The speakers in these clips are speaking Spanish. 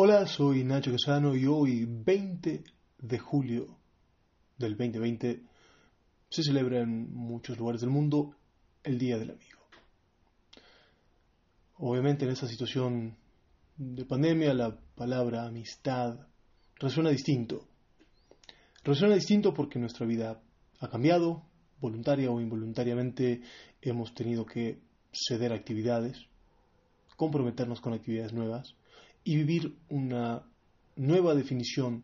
Hola, soy Nacho Casano y hoy, 20 de julio del 2020, se celebra en muchos lugares del mundo el Día del Amigo. Obviamente en esta situación de pandemia la palabra amistad resuena distinto. Resuena distinto porque nuestra vida ha cambiado, voluntaria o involuntariamente hemos tenido que ceder actividades, comprometernos con actividades nuevas y vivir una nueva definición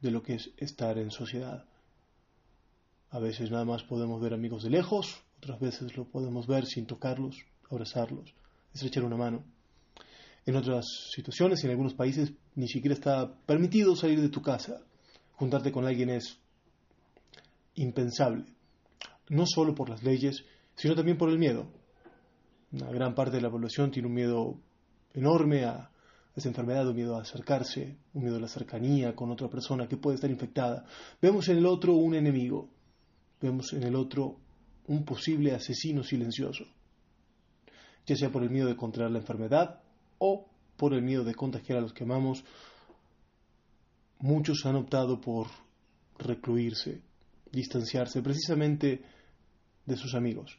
de lo que es estar en sociedad. A veces nada más podemos ver amigos de lejos, otras veces lo podemos ver sin tocarlos, abrazarlos, estrechar una mano. En otras situaciones, en algunos países, ni siquiera está permitido salir de tu casa. Juntarte con alguien es impensable, no solo por las leyes, sino también por el miedo. Una gran parte de la población tiene un miedo enorme a esa enfermedad, un miedo a acercarse, un miedo a la cercanía con otra persona que puede estar infectada. Vemos en el otro un enemigo, vemos en el otro un posible asesino silencioso, ya sea por el miedo de contraer la enfermedad o por el miedo de contagiar a los que amamos. Muchos han optado por recluirse, distanciarse precisamente de sus amigos.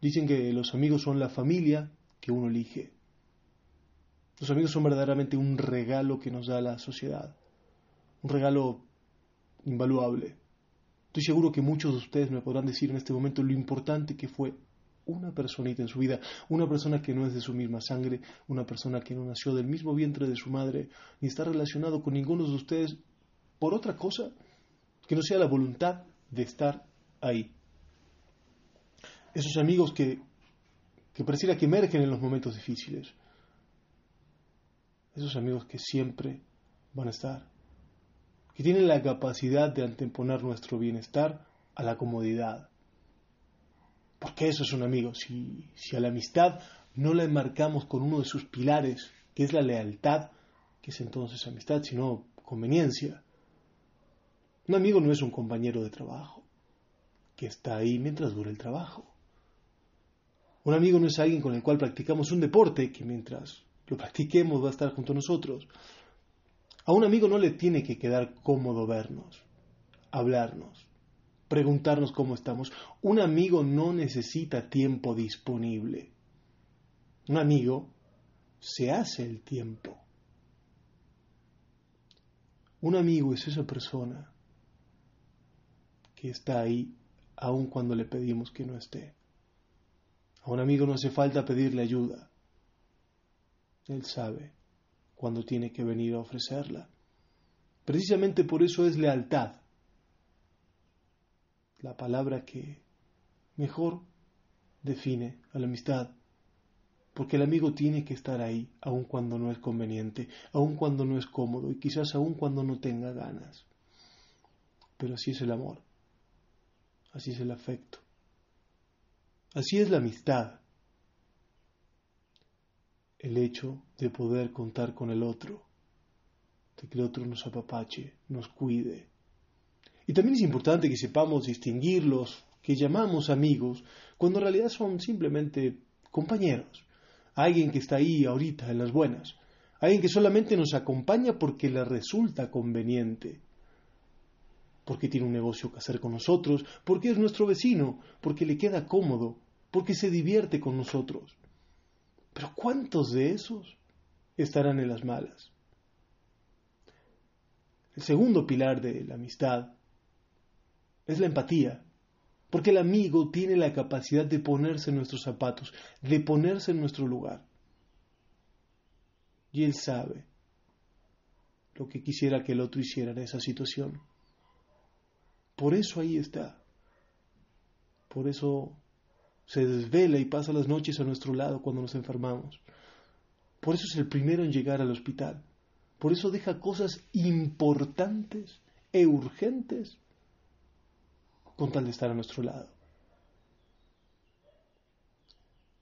Dicen que los amigos son la familia que uno elige. Los amigos son verdaderamente un regalo que nos da la sociedad, un regalo invaluable. Estoy seguro que muchos de ustedes me podrán decir en este momento lo importante que fue una personita en su vida, una persona que no es de su misma sangre, una persona que no nació del mismo vientre de su madre, ni está relacionado con ninguno de ustedes por otra cosa que no sea la voluntad de estar ahí. Esos amigos que, que pareciera que emergen en los momentos difíciles, esos amigos que siempre van a estar, que tienen la capacidad de anteponer nuestro bienestar a la comodidad. Porque eso es un amigo. Si, si a la amistad no la enmarcamos con uno de sus pilares, que es la lealtad, que es entonces amistad, sino conveniencia. Un amigo no es un compañero de trabajo, que está ahí mientras dura el trabajo. Un amigo no es alguien con el cual practicamos un deporte que mientras lo practiquemos, va a estar junto a nosotros. A un amigo no le tiene que quedar cómodo vernos, hablarnos, preguntarnos cómo estamos. Un amigo no necesita tiempo disponible. Un amigo se hace el tiempo. Un amigo es esa persona que está ahí aun cuando le pedimos que no esté. A un amigo no hace falta pedirle ayuda. Él sabe cuando tiene que venir a ofrecerla. Precisamente por eso es lealtad, la palabra que mejor define a la amistad, porque el amigo tiene que estar ahí, aun cuando no es conveniente, aun cuando no es cómodo y quizás aun cuando no tenga ganas. Pero así es el amor, así es el afecto, así es la amistad el hecho de poder contar con el otro, de que el otro nos apapache, nos cuide. Y también es importante que sepamos distinguirlos, que llamamos amigos, cuando en realidad son simplemente compañeros, alguien que está ahí ahorita en las buenas, alguien que solamente nos acompaña porque le resulta conveniente, porque tiene un negocio que hacer con nosotros, porque es nuestro vecino, porque le queda cómodo, porque se divierte con nosotros. Pero ¿cuántos de esos estarán en las malas? El segundo pilar de la amistad es la empatía, porque el amigo tiene la capacidad de ponerse en nuestros zapatos, de ponerse en nuestro lugar. Y él sabe lo que quisiera que el otro hiciera en esa situación. Por eso ahí está. Por eso se desvela y pasa las noches a nuestro lado cuando nos enfermamos. Por eso es el primero en llegar al hospital. Por eso deja cosas importantes e urgentes con tal de estar a nuestro lado.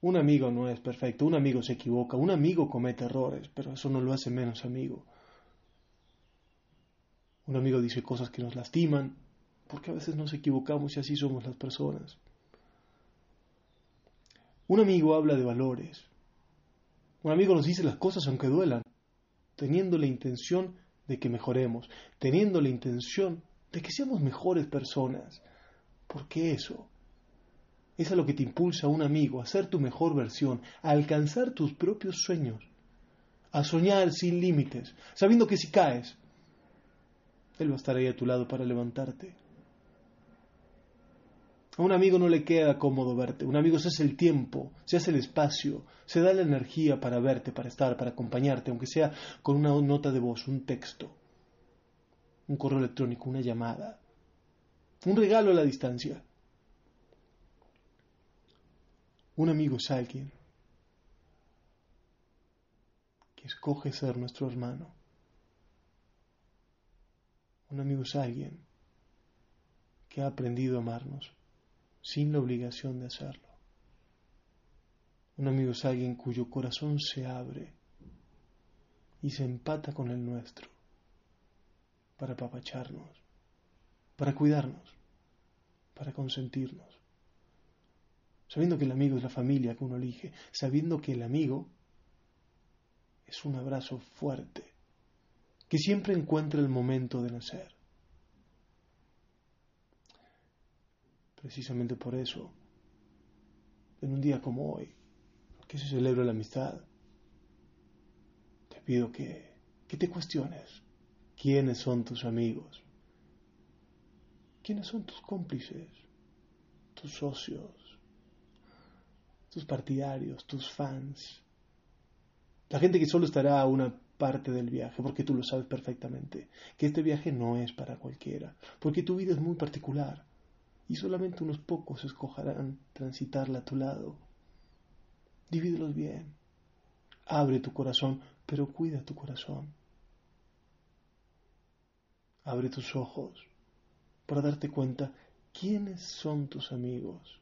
Un amigo no es perfecto, un amigo se equivoca, un amigo comete errores, pero eso no lo hace menos amigo. Un amigo dice cosas que nos lastiman, porque a veces nos equivocamos y así somos las personas. Un amigo habla de valores. Un amigo nos dice las cosas aunque duelan. teniendo la intención de que mejoremos, teniendo la intención de que seamos mejores personas. Porque eso es a lo que te impulsa un amigo, a ser tu mejor versión, a alcanzar tus propios sueños, a soñar sin límites, sabiendo que si caes, Él va a estar ahí a tu lado para levantarte. A un amigo no le queda cómodo verte. Un amigo se hace el tiempo, se hace el espacio, se da la energía para verte, para estar, para acompañarte, aunque sea con una nota de voz, un texto, un correo electrónico, una llamada, un regalo a la distancia. Un amigo es alguien que escoge ser nuestro hermano. Un amigo es alguien que ha aprendido a amarnos sin la obligación de hacerlo. Un amigo es alguien cuyo corazón se abre y se empata con el nuestro para apapacharnos, para cuidarnos, para consentirnos. Sabiendo que el amigo es la familia que uno elige, sabiendo que el amigo es un abrazo fuerte, que siempre encuentra el momento de nacer. Precisamente por eso, en un día como hoy, que se celebra la amistad, te pido que, que te cuestiones quiénes son tus amigos, quiénes son tus cómplices, tus socios, tus partidarios, tus fans, la gente que solo estará a una parte del viaje, porque tú lo sabes perfectamente, que este viaje no es para cualquiera, porque tu vida es muy particular, y solamente unos pocos escogerán transitarla a tu lado. Divídelos bien. Abre tu corazón, pero cuida tu corazón. Abre tus ojos para darte cuenta quiénes son tus amigos.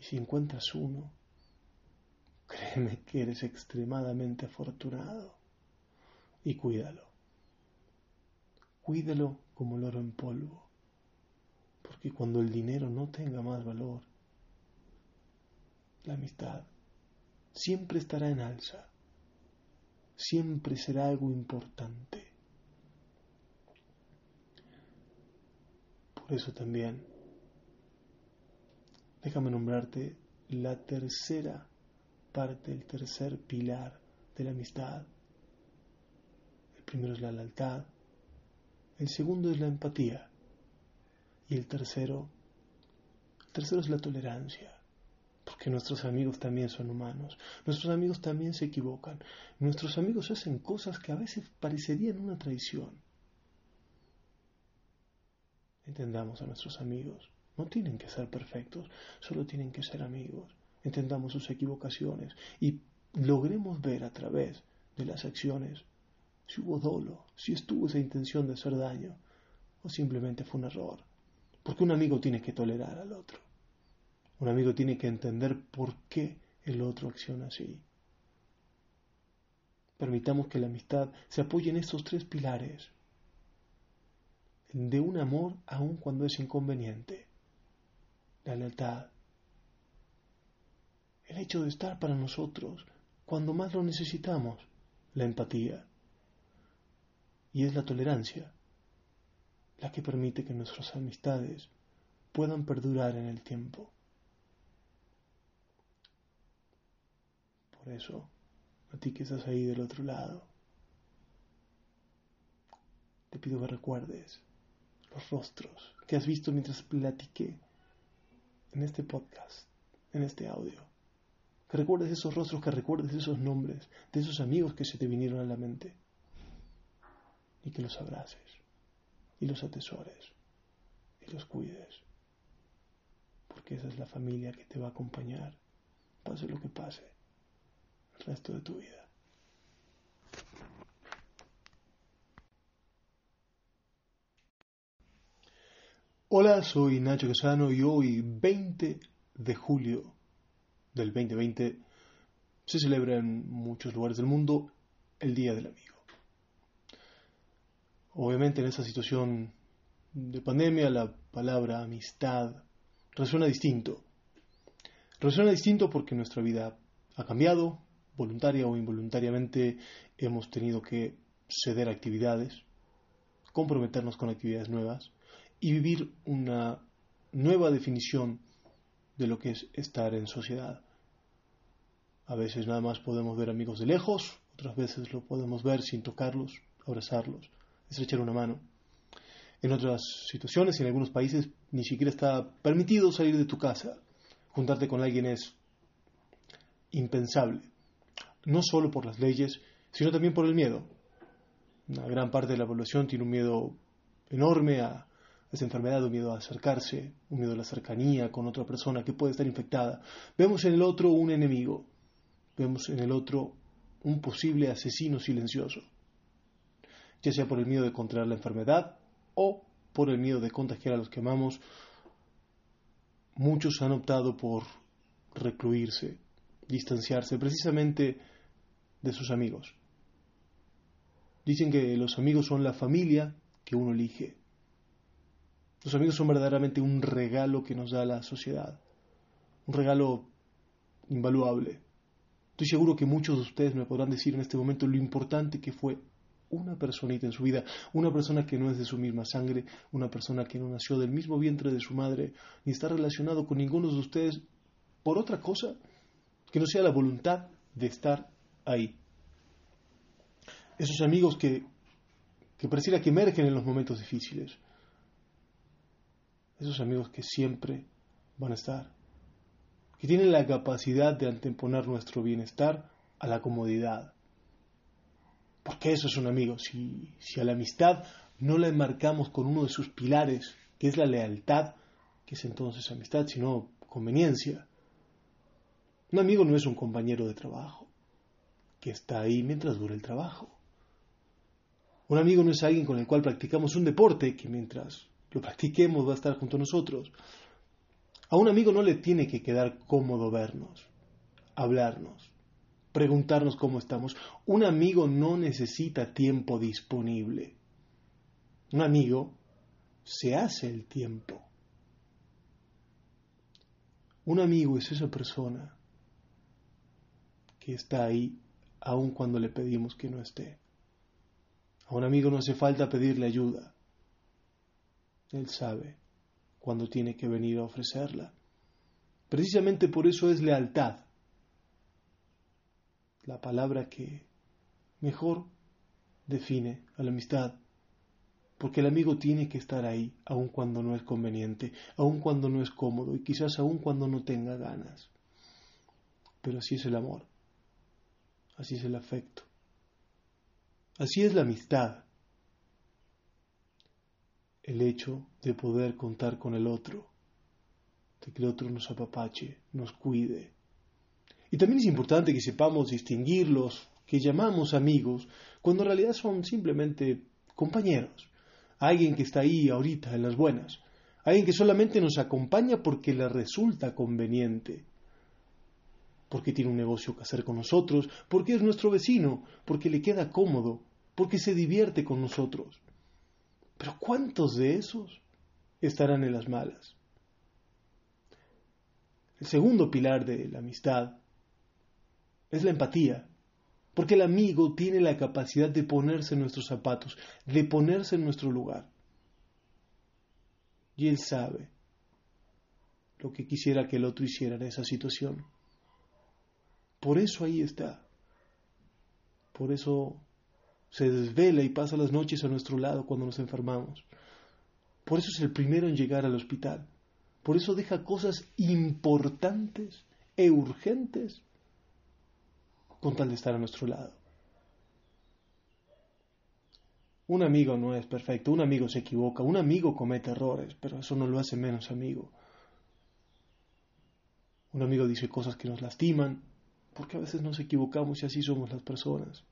Y si encuentras uno, créeme que eres extremadamente afortunado. Y cuídalo. Cuídalo como el oro en polvo porque cuando el dinero no tenga más valor, la amistad siempre estará en alza, siempre será algo importante. Por eso también, déjame nombrarte la tercera parte, el tercer pilar de la amistad. El primero es la lealtad, el segundo es la empatía y el tercero, el tercero es la tolerancia, porque nuestros amigos también son humanos, nuestros amigos también se equivocan, nuestros amigos hacen cosas que a veces parecerían una traición. Entendamos a nuestros amigos, no tienen que ser perfectos, solo tienen que ser amigos. Entendamos sus equivocaciones y logremos ver a través de las acciones si hubo dolo, si estuvo esa intención de hacer daño o simplemente fue un error. Porque un amigo tiene que tolerar al otro. Un amigo tiene que entender por qué el otro acciona así. Permitamos que la amistad se apoye en estos tres pilares. De un amor aun cuando es inconveniente. La lealtad. El hecho de estar para nosotros cuando más lo necesitamos. La empatía. Y es la tolerancia la que permite que nuestras amistades puedan perdurar en el tiempo. Por eso, a ti que estás ahí del otro lado, te pido que recuerdes los rostros que has visto mientras platiqué en este podcast, en este audio. Que recuerdes esos rostros, que recuerdes esos nombres de esos amigos que se te vinieron a la mente y que los abraces y los atesores y los cuides, porque esa es la familia que te va a acompañar, pase lo que pase, el resto de tu vida. Hola, soy Nacho Casano y hoy, 20 de julio del 2020, se celebra en muchos lugares del mundo el Día del Amigo. Obviamente en esta situación de pandemia la palabra amistad resuena distinto. Resuena distinto porque nuestra vida ha cambiado, voluntaria o involuntariamente hemos tenido que ceder actividades, comprometernos con actividades nuevas y vivir una nueva definición de lo que es estar en sociedad. A veces nada más podemos ver amigos de lejos, otras veces lo podemos ver sin tocarlos, abrazarlos, estrechar una mano. En otras situaciones, en algunos países, ni siquiera está permitido salir de tu casa. Juntarte con alguien es impensable, no solo por las leyes, sino también por el miedo. Una gran parte de la población tiene un miedo enorme a esa enfermedad, un miedo a acercarse, un miedo a la cercanía con otra persona que puede estar infectada. Vemos en el otro un enemigo, vemos en el otro un posible asesino silencioso, ya sea por el miedo de contraer la enfermedad o por el miedo de contagiar a los que amamos. Muchos han optado por recluirse, distanciarse precisamente de sus amigos. Dicen que los amigos son la familia que uno elige. Los amigos son verdaderamente un regalo que nos da la sociedad, un regalo invaluable. Estoy seguro que muchos de ustedes me podrán decir en este momento lo importante que fue una personita en su vida, una persona que no es de su misma sangre, una persona que no nació del mismo vientre de su madre, ni está relacionado con ninguno de ustedes por otra cosa que no sea la voluntad de estar ahí. Esos amigos que, que pareciera que emergen en los momentos difíciles. Esos amigos que siempre van a estar. Que tienen la capacidad de anteponer nuestro bienestar a la comodidad. Porque eso es un amigo. Si, a la amistad no la enmarcamos con uno de sus pilares, que es la lealtad, que es entonces amistad, sino conveniencia. Un amigo no es un compañero de trabajo, que está ahí mientras dura el trabajo. Un amigo no es alguien con el cual practicamos un deporte que mientras lo practiquemos va a estar junto a nosotros. A un amigo no le tiene que quedar cómodo vernos, hablarnos, preguntarnos cómo estamos. Un amigo no necesita tiempo disponible. Un amigo se hace el tiempo. Un amigo es esa persona que está ahí aun cuando le pedimos que no esté. A un amigo no hace falta pedirle ayuda. Él sabe cuando tiene que venir a ofrecerla. Precisamente por eso es lealtad. La palabra que mejor define a la amistad. Porque el amigo tiene que estar ahí, aun cuando no es conveniente, aun cuando no es cómodo y quizás aun cuando no tenga ganas. Pero así es el amor, así es el afecto, Así es la amistad. El hecho de poder contar con el otro, de que el otro nos apapache, nos cuide. Y también es importante que sepamos distinguirlos, que llamamos amigos, cuando en realidad son simplemente compañeros. Alguien que está ahí ahorita en las buenas. Alguien que solamente nos acompaña porque le resulta conveniente porque tiene un negocio que hacer con nosotros, porque es nuestro vecino, porque le queda cómodo, porque se divierte con nosotros. Pero ¿cuántos de esos estarán en las malas? El segundo pilar de la amistad es la empatía, porque el amigo tiene la capacidad de ponerse en nuestros zapatos, de ponerse en nuestro lugar. Y él sabe lo que quisiera que el otro hiciera en esa situación. Por eso ahí está. Por eso se desvela y pasa las noches a nuestro lado cuando nos enfermamos. Por eso es el primero en llegar al hospital. Por eso deja cosas importantes e urgentes con tal de estar a nuestro lado. Un amigo no es perfecto, un amigo se equivoca, un amigo comete errores, pero eso no lo hace menos amigo. Un amigo dice cosas que nos lastiman, porque a veces nos equivocamos y así somos las personas.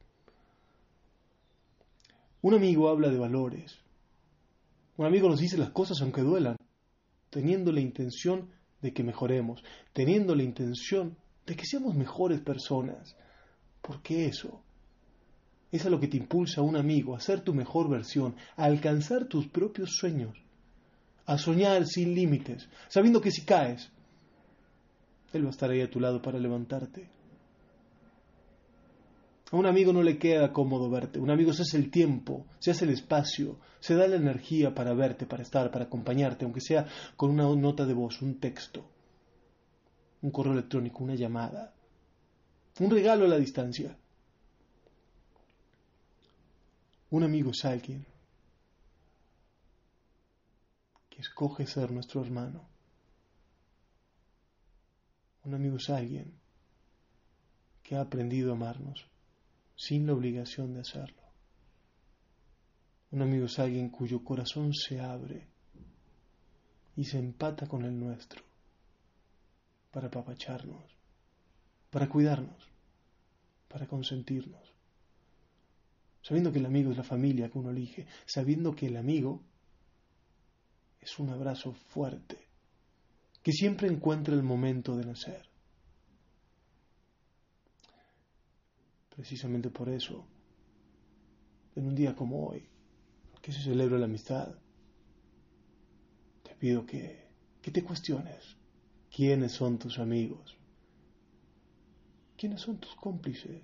Un amigo habla de valores. Un amigo nos dice las cosas aunque duelan, teniendo la intención de que mejoremos, teniendo la intención de que seamos mejores personas. Porque eso es a lo que te impulsa a un amigo, a ser tu mejor versión, a alcanzar tus propios sueños, a soñar sin límites, sabiendo que si caes, Él va a estar ahí a tu lado para levantarte. A un amigo no le queda cómodo verte. Un amigo se hace el tiempo, se hace el espacio, se da la energía para verte, para estar, para acompañarte, aunque sea con una nota de voz, un texto, un correo electrónico, una llamada, un regalo a la distancia. Un amigo es alguien que escoge ser nuestro hermano. Un amigo es alguien que ha aprendido a amarnos sin la obligación de hacerlo. Un amigo es alguien cuyo corazón se abre y se empata con el nuestro para apapacharnos, para cuidarnos, para consentirnos. Sabiendo que el amigo es la familia que uno elige, sabiendo que el amigo es un abrazo fuerte, que siempre encuentra el momento de nacer. Precisamente por eso, en un día como hoy, que se celebra la amistad, te pido que, que te cuestiones quiénes son tus amigos, quiénes son tus cómplices,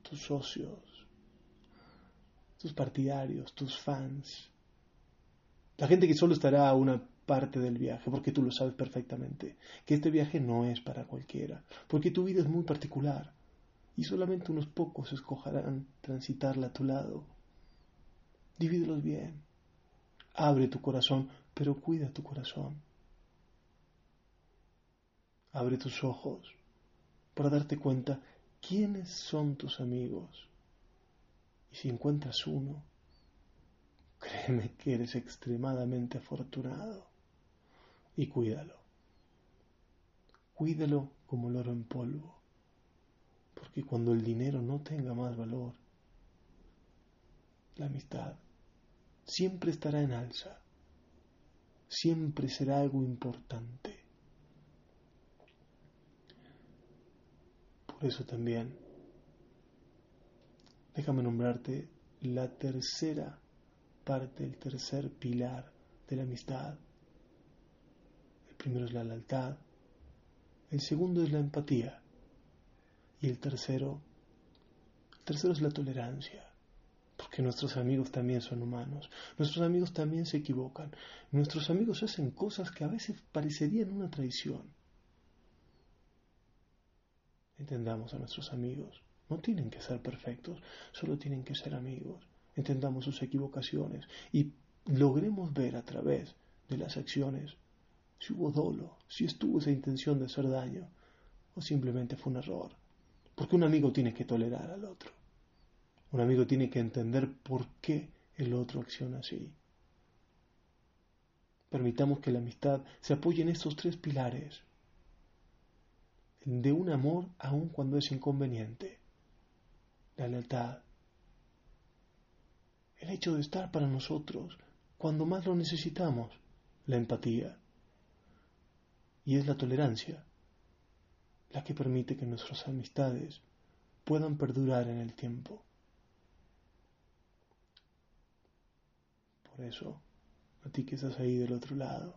tus socios, tus partidarios, tus fans, la gente que solo estará a una parte del viaje, porque tú lo sabes perfectamente, que este viaje no es para cualquiera, porque tu vida es muy particular, y solamente unos pocos escogerán transitarla a tu lado. Divídelos bien. Abre tu corazón, pero cuida tu corazón. Abre tus ojos para darte cuenta quiénes son tus amigos. Y si encuentras uno, créeme que eres extremadamente afortunado. Y cuídalo. Cuídalo como el oro en polvo porque cuando el dinero no tenga más valor, la amistad siempre estará en alza, siempre será algo importante. Por eso también, déjame nombrarte la tercera parte, el tercer pilar de la amistad. El primero es la lealtad, el segundo es la empatía y el tercero, el tercero es la tolerancia, porque nuestros amigos también son humanos, nuestros amigos también se equivocan, nuestros amigos hacen cosas que a veces parecerían una traición. Entendamos a nuestros amigos, no tienen que ser perfectos, solo tienen que ser amigos. Entendamos sus equivocaciones y logremos ver a través de las acciones si hubo dolo, si estuvo esa intención de hacer daño o simplemente fue un error. Porque un amigo tiene que tolerar al otro. Un amigo tiene que entender por qué el otro acciona así. Permitamos que la amistad se apoye en estos tres pilares. De un amor aun cuando es inconveniente. La lealtad. El hecho de estar para nosotros cuando más lo necesitamos. La empatía. Y es la tolerancia la que permite que nuestras amistades puedan perdurar en el tiempo. Por eso, a ti que estás ahí del otro lado,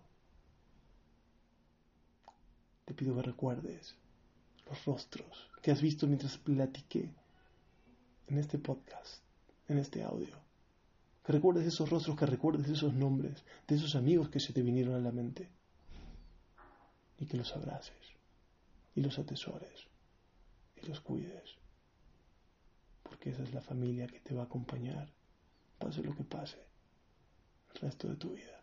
te pido que recuerdes los rostros que has visto mientras platiqué en este podcast, en este audio. Que recuerdes esos rostros, que recuerdes esos nombres de esos amigos que se te vinieron a la mente y que los abraces y los atesores y los cuides, porque esa es la familia que te va a acompañar, pase lo que pase, el resto de tu vida.